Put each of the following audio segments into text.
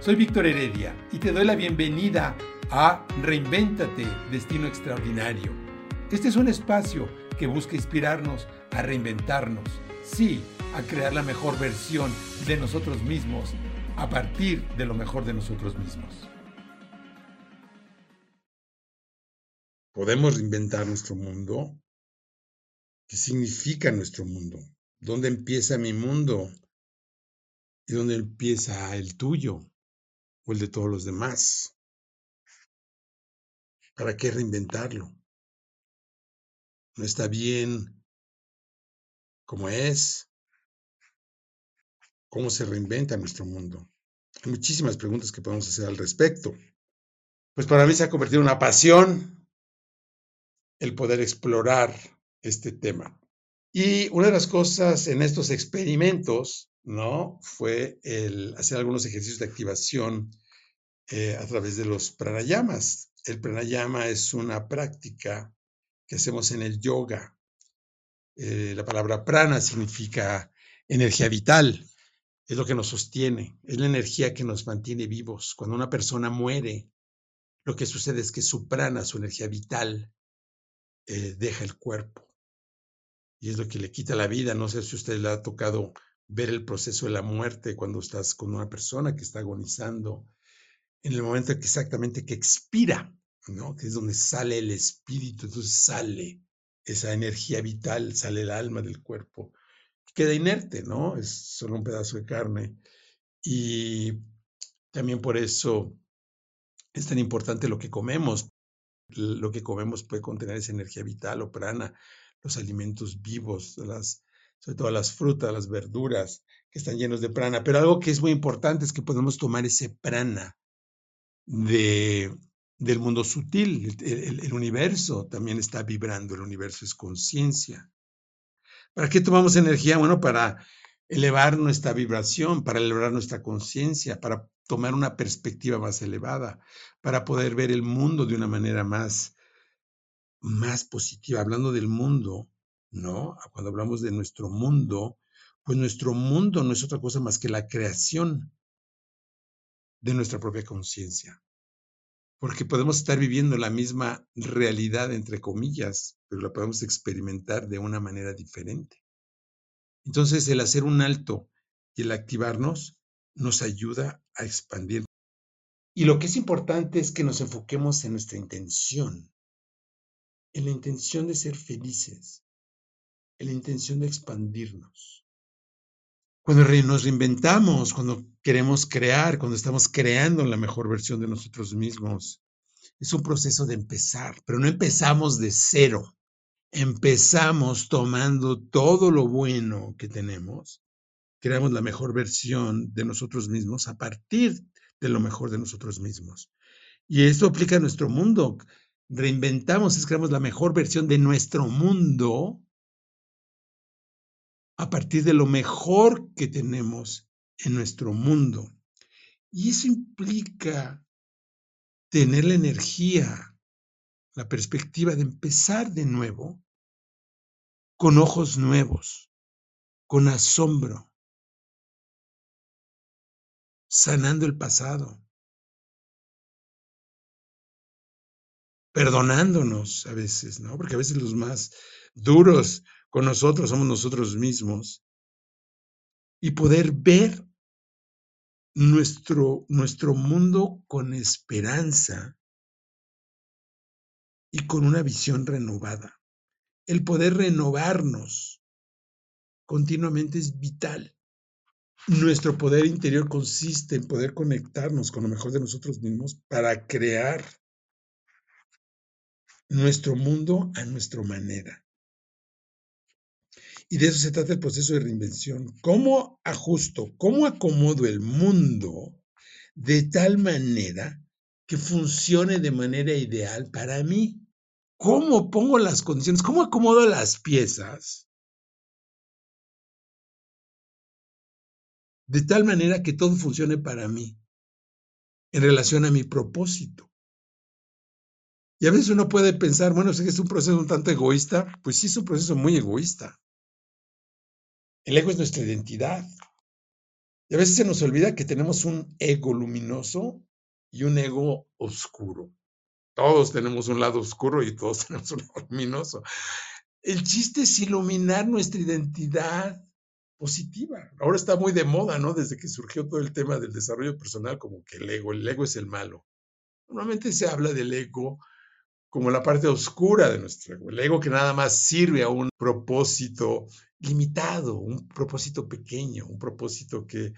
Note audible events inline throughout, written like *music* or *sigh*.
Soy Víctor Heredia y te doy la bienvenida a Reinvéntate, Destino Extraordinario. Este es un espacio que busca inspirarnos a reinventarnos, sí, a crear la mejor versión de nosotros mismos a partir de lo mejor de nosotros mismos. ¿Podemos reinventar nuestro mundo? ¿Qué significa nuestro mundo? ¿Dónde empieza mi mundo? ¿Y dónde empieza el tuyo? O el de todos los demás. ¿Para qué reinventarlo? No está bien como es. ¿Cómo se reinventa nuestro mundo? Hay muchísimas preguntas que podemos hacer al respecto. Pues para mí se ha convertido en una pasión el poder explorar este tema. Y una de las cosas en estos experimentos ¿no? Fue el hacer algunos ejercicios de activación eh, a través de los pranayamas. El pranayama es una práctica que hacemos en el yoga. Eh, la palabra prana significa energía vital, es lo que nos sostiene, es la energía que nos mantiene vivos. Cuando una persona muere, lo que sucede es que su prana, su energía vital, eh, deja el cuerpo. Y es lo que le quita la vida. No sé si usted le ha tocado ver el proceso de la muerte cuando estás con una persona que está agonizando, en el momento exactamente que expira, ¿no? Que es donde sale el espíritu, entonces sale esa energía vital, sale el alma del cuerpo, queda inerte, ¿no? Es solo un pedazo de carne. Y también por eso es tan importante lo que comemos. Lo que comemos puede contener esa energía vital o prana, los alimentos vivos, las, sobre todo las frutas, las verduras que están llenos de prana. Pero algo que es muy importante es que podemos tomar ese prana de, del mundo sutil. El, universo también está vibrando, el universo es conciencia. ¿Para qué tomamos energía? Bueno, para elevar nuestra vibración, para elevar nuestra conciencia, para tomar una perspectiva más elevada, para poder ver el mundo de una manera más, más positiva. Hablando del mundo, ¿no? Cuando hablamos de nuestro mundo, pues nuestro mundo no es otra cosa más que la creación de nuestra propia conciencia. Porque podemos estar viviendo la misma realidad, entre comillas, pero la podemos experimentar de una manera diferente. Entonces, el hacer un alto y el activarnos nos ayuda a expandir. Y lo que es importante es que nos enfoquemos en nuestra intención, en la intención de ser felices, la intención de expandirnos. Cuando nos reinventamos, cuando queremos crear, cuando estamos creando la mejor versión de nosotros mismos, es un proceso de empezar, pero no empezamos de cero. Empezamos tomando todo lo bueno que tenemos, creamos la mejor versión de nosotros mismos a partir de lo mejor de nosotros mismos. Y esto aplica a nuestro mundo. Reinventamos, es creamos la mejor versión de nuestro mundo a partir de lo mejor que tenemos en nuestro mundo. Y eso implica tener la energía, la perspectiva de empezar de nuevo con ojos nuevos, con asombro, sanando el pasado, perdonándonos a veces, ¿no? Porque a veces los más duros con nosotros somos nosotros mismos y poder ver nuestro, nuestro mundo con esperanza y con una visión renovada. El poder renovarnos continuamente es vital. Nuestro poder interior consiste en poder conectarnos con lo mejor de nosotros mismos para crear nuestro mundo a nuestra manera. Y de eso se trata el proceso de reinvención. ¿Cómo ajusto, cómo acomodo el mundo de tal manera que funcione de manera ideal para mí? ¿Cómo pongo las condiciones? ¿Cómo acomodo las piezas? De tal manera que todo funcione para mí en relación a mi propósito. Y a veces uno puede pensar, bueno, sé que es un proceso un tanto egoísta. Pues sí, es un proceso muy egoísta. El ego es nuestra identidad. Y a veces se nos olvida que tenemos un ego luminoso y un ego oscuro. Todos tenemos un lado oscuro y todos *laughs* tenemos un lado luminoso. El chiste es iluminar nuestra identidad positiva. Ahora está muy de moda, ¿no? Desde que surgió todo el tema del desarrollo personal, como que el ego, el ego es el malo. Normalmente se habla del ego como la parte oscura de nuestro ego, el ego que nada más sirve a un propósito limitado, un propósito pequeño, un propósito que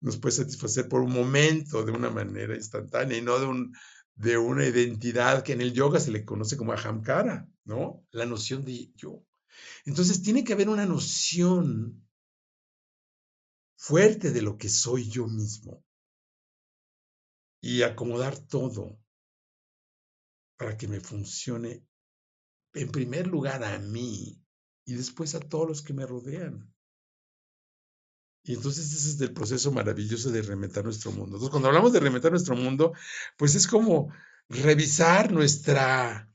nos puede satisfacer por un momento de una manera instantánea y no de, un, de una identidad que en el yoga se le conoce como ahamkara, ¿no? La noción de yo. Entonces tiene que haber una noción fuerte de lo que soy yo mismo y acomodar todo para que me funcione en primer lugar a mí y después a todos los que me rodean. Y entonces ese es el proceso maravilloso de reinventar nuestro mundo. Entonces, cuando hablamos de reinventar nuestro mundo, pues es como revisar nuestra,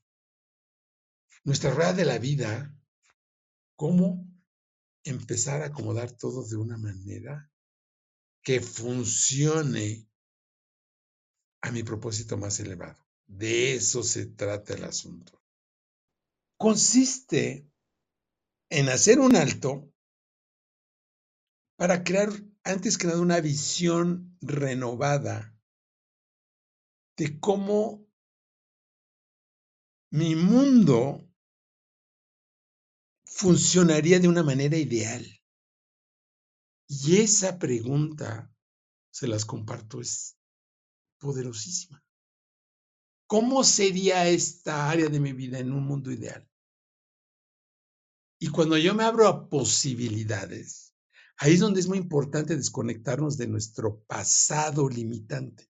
nuestra rueda de la vida, cómo empezar a acomodar todo de una manera que funcione a mi propósito más elevado. De eso se trata el asunto. Consiste en hacer un alto para crear antes que nada una visión renovada de cómo mi mundo funcionaría de una manera ideal. Y esa pregunta, se las comparto, es poderosísima. ¿Cómo sería esta área de mi vida en un mundo ideal? Y cuando yo me abro a posibilidades, ahí es donde es muy importante desconectarnos de nuestro pasado limitante.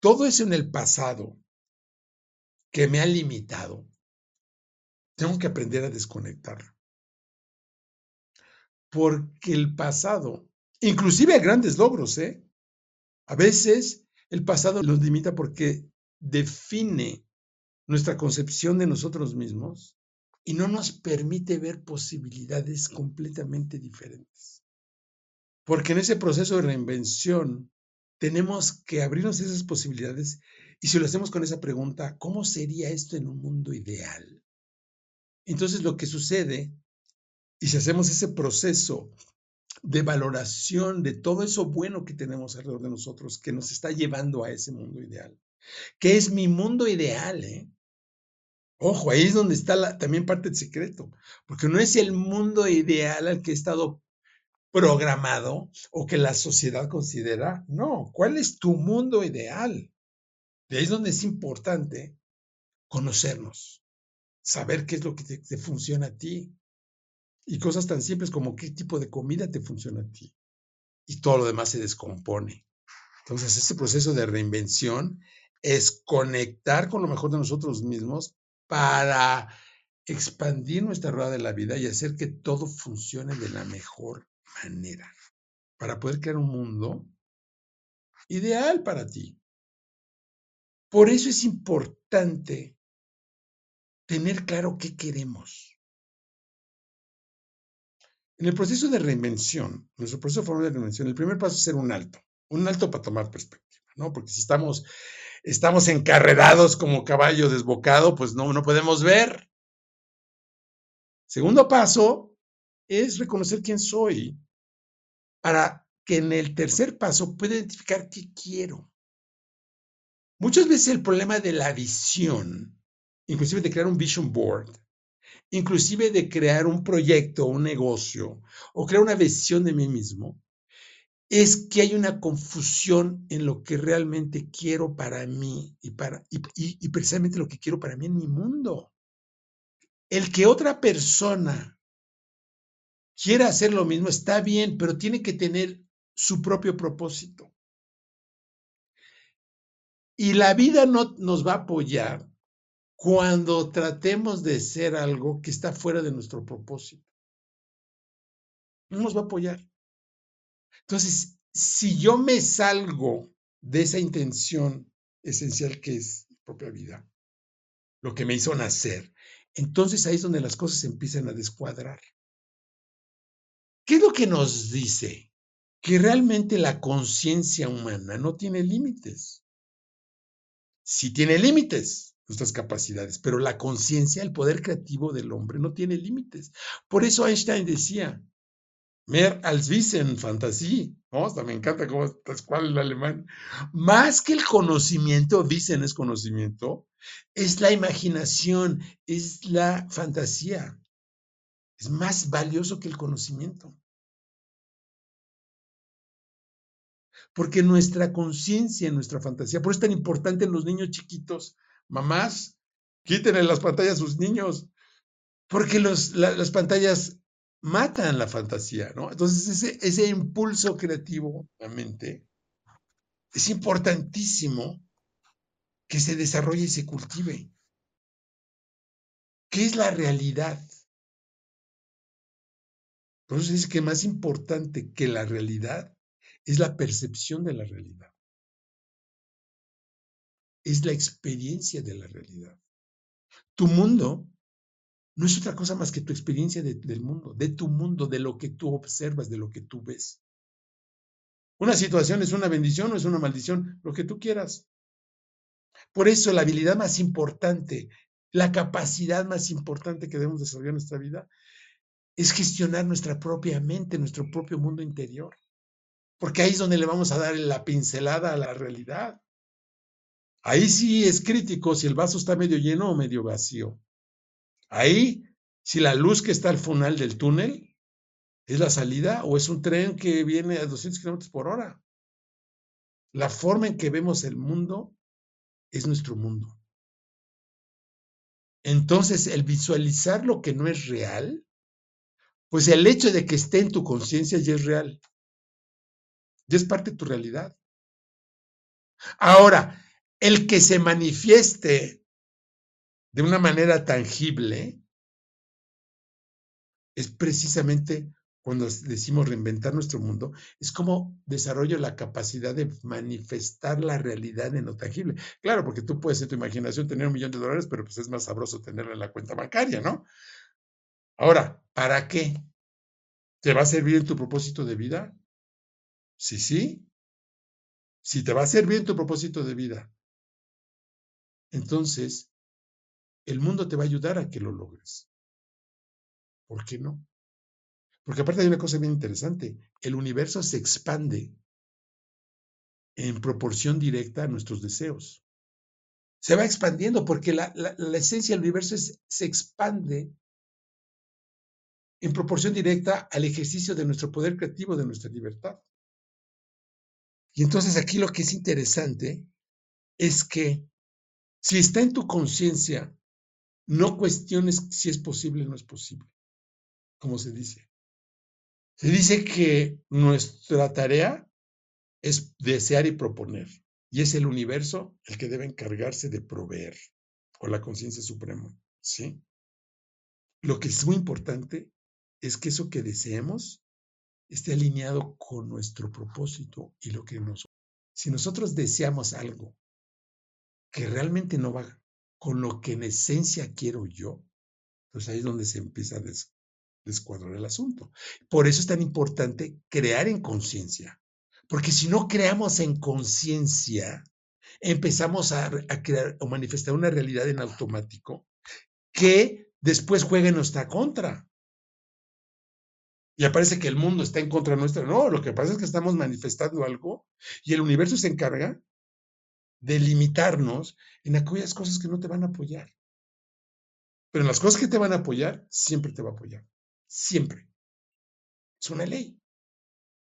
Todo eso en el pasado que me ha limitado, tengo que aprender a desconectarlo. Porque el pasado, inclusive a grandes logros, ¿eh? A veces el pasado nos limita porque define nuestra concepción de nosotros mismos y no nos permite ver posibilidades completamente diferentes. Porque en ese proceso de reinvención tenemos que abrirnos esas posibilidades y si lo hacemos con esa pregunta, ¿cómo sería esto en un mundo ideal? Entonces lo que sucede, y si hacemos ese proceso de valoración de todo eso bueno que tenemos alrededor de nosotros, que nos está llevando a ese mundo ideal, que es mi mundo ideal, ¿eh? Ojo, ahí es donde está también parte del secreto, porque no es el mundo ideal al que he estado programado o que la sociedad considera, no, ¿cuál es tu mundo ideal? De ahí es donde es importante conocernos, saber qué es lo que te, funciona a ti y cosas tan simples como qué tipo de comida te funciona a ti y todo lo demás se descompone. Entonces, este proceso de reinvención es conectar con lo mejor de nosotros mismos para expandir nuestra rueda de la vida y hacer que todo funcione de la mejor manera, para poder crear un mundo ideal para ti. Por eso es importante tener claro qué queremos. En el proceso de reinvención, nuestro proceso de reinvención, el primer paso es hacer un alto, un alto para tomar perspectiva, ¿no? Porque si estamos estamos encarrerados como caballo desbocado, pues no, no podemos ver. Segundo paso es reconocer quién soy para que en el tercer paso pueda identificar qué quiero. Muchas veces el problema de la visión, inclusive de crear un vision board, inclusive de crear un proyecto, un negocio, o crear una visión de mí mismo, es que hay una confusión en lo que realmente quiero para mí y, para, y, precisamente lo que quiero para mí en mi mundo. El que otra persona quiera hacer lo mismo está bien, pero tiene que tener su propio propósito. Y la vida no nos va a apoyar cuando tratemos de ser algo que está fuera de nuestro propósito. No nos va a apoyar. Entonces, si yo me salgo de esa intención esencial que es mi propia vida, lo que me hizo nacer, entonces ahí es donde las cosas empiezan a descuadrar. ¿Qué es lo que nos dice que realmente la conciencia humana no tiene límites. Sí tiene límites nuestras capacidades, pero la conciencia, el poder creativo del hombre no tiene límites. Por eso Einstein decía, Mehr als Wissen, Fantasie. ¿no? Me encanta cómo es cual el alemán. Más que el conocimiento, Wissen es conocimiento, es la imaginación, es la fantasía. Es más valioso que el conocimiento. Porque nuestra conciencia, nuestra fantasía, por eso es tan importante en los niños chiquitos, mamás, quítenle las pantallas a sus niños, porque las pantallas matan la fantasía, ¿no? Entonces ese, impulso creativo, la mente, es importantísimo que se desarrolle y se cultive. ¿Qué es la realidad? Eso dice que más importante que la realidad es la percepción de la realidad. Es la experiencia de la realidad. Tu mundo no es otra cosa más que tu experiencia del mundo, de tu mundo, de lo que tú observas, de lo que tú ves. Una situación es una bendición o es una maldición, lo que tú quieras. Por eso la habilidad más importante, la capacidad más importante que debemos desarrollar en nuestra vida es gestionar nuestra propia mente, nuestro propio mundo interior. Porque ahí es donde le vamos a dar la pincelada a la realidad. Ahí sí es crítico si el vaso está medio lleno o medio vacío. Ahí, si la luz que está al final del túnel es la salida o es un tren que viene a 200 kilómetros por hora. La forma en que vemos el mundo es nuestro mundo. Entonces, el visualizar lo que no es real, pues el hecho de que esté en tu conciencia ya es real. Ya es parte de tu realidad. Ahora, el que se manifieste de una manera tangible, es precisamente cuando decimos reinventar nuestro mundo, es como desarrollo la capacidad de manifestar la realidad en lo tangible. Claro, porque tú puedes en tu imaginación tener un millón de dólares, pero pues es más sabroso tenerlo en la cuenta bancaria, ¿no? Ahora, ¿para qué? ¿Te va a servir en tu propósito de vida? Sí, sí. Si te va a servir en tu propósito de vida, entonces el mundo te va a ayudar a que lo logres. ¿Por qué no? Porque aparte hay una cosa bien interesante, el universo se expande en proporción directa a nuestros deseos. Se va expandiendo porque la, esencia del universo se expande en proporción directa al ejercicio de nuestro poder creativo, de nuestra libertad. Y entonces aquí lo que es interesante es que si está en tu conciencia no cuestiones si es posible o no es posible, como se dice. Se dice que nuestra tarea es desear y proponer, y es el universo el que debe encargarse de proveer, o la conciencia suprema, ¿sí? Lo que es muy importante es que eso que deseemos esté alineado con nuestro propósito y lo que nos... Si nosotros deseamos algo que realmente no va con lo que en esencia quiero yo, pues ahí es donde se empieza a descuadrar el asunto. Por eso es tan importante crear en conciencia, porque si no creamos en conciencia, empezamos a, a, crear o manifestar una realidad en automático que después juega en nuestra contra. Y aparece que el mundo está en contra nuestra. No, lo que pasa es que estamos manifestando algo y el universo se encarga de limitarnos en aquellas cosas que no te van a apoyar. Pero en las cosas que te van a apoyar, siempre te va a apoyar. Siempre. Es una ley.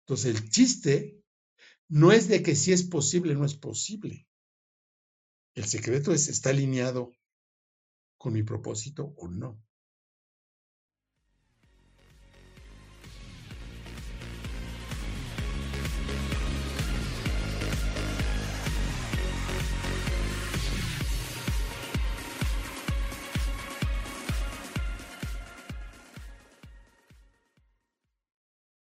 Entonces el chiste no es de que si es posible, no es posible. El secreto es, ¿está alineado con mi propósito o no?